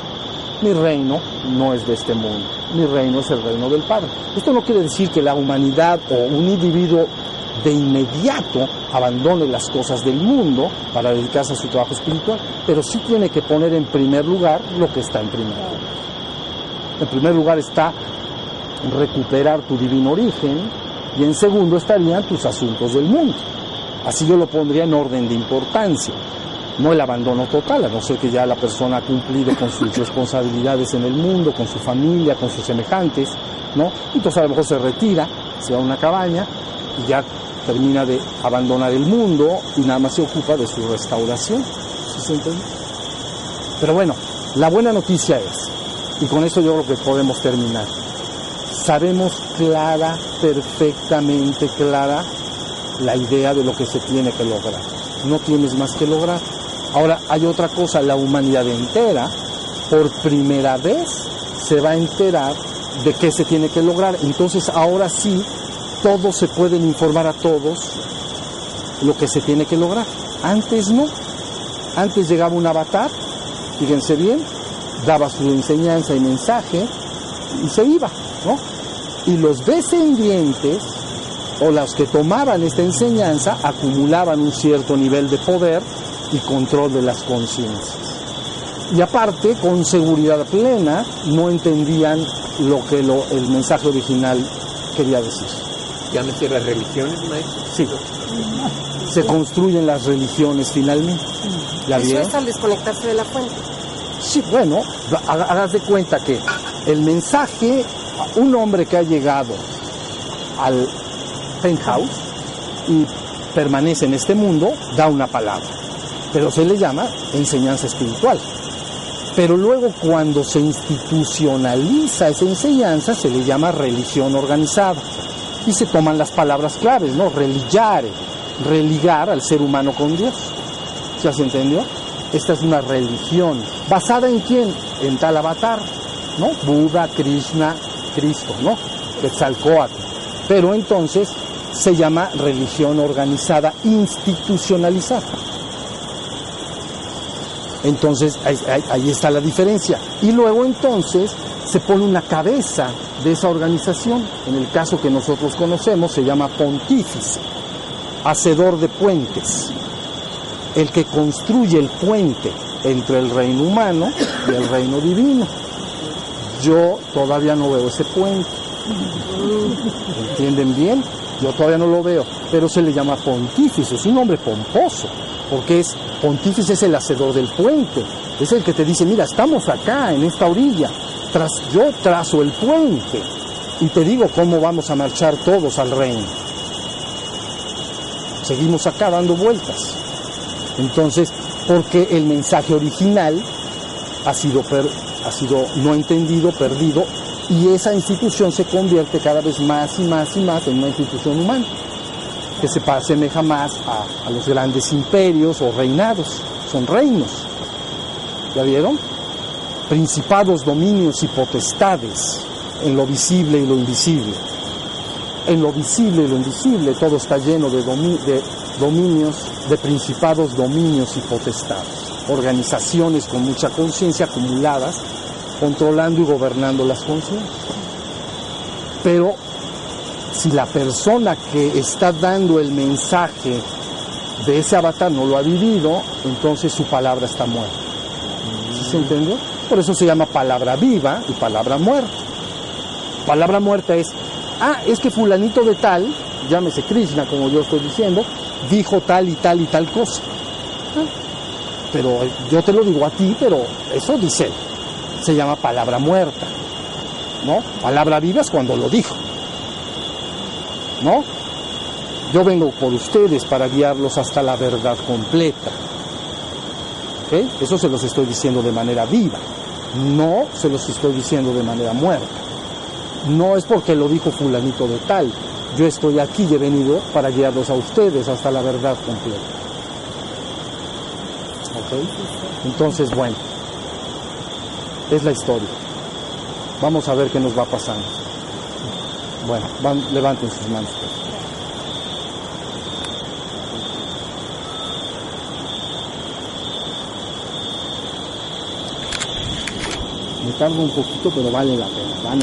Mi reino no es de este mundo, mi reino es el reino del Padre. Esto no quiere decir que la humanidad o un individuo de inmediato abandone las cosas del mundo para dedicarse a su trabajo espiritual, pero sí tiene que poner en primer lugar lo que está en primer lugar. En primer lugar está recuperar tu divino origen y en segundo estarían tus asuntos del mundo. Así yo lo pondría en orden de importancia, no el abandono total, a no ser que ya la persona ha cumplido con sus responsabilidades en el mundo, con su familia, con sus semejantes, ¿no? Entonces a lo mejor se retira, se va a una cabaña y ya termina de abandonar el mundo y nada más se ocupa de su restauración. ¿Sí se entiende? Pero bueno, la buena noticia es, y con eso yo creo que podemos terminar, sabemos clara, perfectamente clara, la idea de lo que se tiene que lograr. No tienes más que lograr. Ahora hay otra cosa, la humanidad entera, por primera vez, se va a enterar de qué se tiene que lograr. Entonces ahora sí, todos se pueden informar a todos lo que se tiene que lograr. Antes no. Antes llegaba un avatar, fíjense bien, daba su enseñanza y mensaje y se iba, ¿no? Y los descendientes o los que tomaban esta enseñanza acumulaban un cierto nivel de poder y control de las conciencias. Y aparte, con seguridad plena, no entendían lo que lo, el mensaje original quería decir. Llámese las religiones, maestro. Sí, se construyen las religiones finalmente. ¿La Eso vieron? es al desconectarse de la fuente. Sí, bueno, ha- hagas de cuenta que el mensaje, un hombre que ha llegado al penthouse y permanece en este mundo, da una palabra, pero se le llama enseñanza espiritual. Pero luego cuando se institucionaliza esa enseñanza se le llama religión organizada y se toman las palabras claves, ¿no? Religare, religar al ser humano con Dios. ¿Ya se entendió? Esta es una religión. ¿Basada en quién? En tal avatar, ¿no? Buda, Krishna, Cristo, ¿no? Quetzalcóatl. Pero entonces se llama religión organizada, institucionalizada. Entonces ahí, está la diferencia. Y luego entonces se pone una cabeza de esa organización. En el caso que nosotros conocemos se llama pontífice, hacedor de puentes el que construye el puente entre el reino humano y el reino divino. Yo todavía no veo ese puente. ¿Entienden bien? Yo todavía no lo veo, pero se le llama pontífice, es un nombre pomposo, porque es pontífice es el hacedor del puente, es el que te dice, mira, estamos acá en esta orilla, tras, yo trazo el puente y te digo cómo vamos a marchar todos al reino. Seguimos acá dando vueltas. Entonces, porque el mensaje original ha sido, per- ha sido no entendido, perdido, y esa institución se convierte cada vez más y más y más en una institución humana, que se asemeja más a, los grandes imperios o reinados, son reinos. ¿Ya vieron? Principados, dominios y potestades en lo visible y lo invisible. En lo visible y lo invisible todo está lleno de, de dominios, de principados, dominios y potestades. Organizaciones con mucha conciencia acumuladas, controlando y gobernando las conciencias. Pero si la persona que está dando el mensaje de ese avatar no lo ha vivido, entonces su palabra está muerta. ¿Sí se entendió? Por eso se llama palabra viva y palabra muerta. Palabra muerta es, ah, es que fulanito de tal, llámese Krishna como yo estoy diciendo, dijo tal y tal y tal cosa. Ah, Pero yo te lo digo a ti, pero eso dice él. Se llama palabra muerta. ¿No? Palabra viva es cuando lo dijo. ¿No? Yo vengo por ustedes para guiarlos hasta la verdad completa. Eso se los estoy diciendo de manera viva. No se los estoy diciendo de manera muerta. No es porque lo dijo fulanito de tal. Yo estoy aquí y he venido para guiarlos a ustedes hasta la verdad completa. Entonces, bueno, es la historia. Vamos a ver qué nos va pasando. Bueno, van- levanten sus manos. pues. Me tardo un poquito, pero vale la pena. Van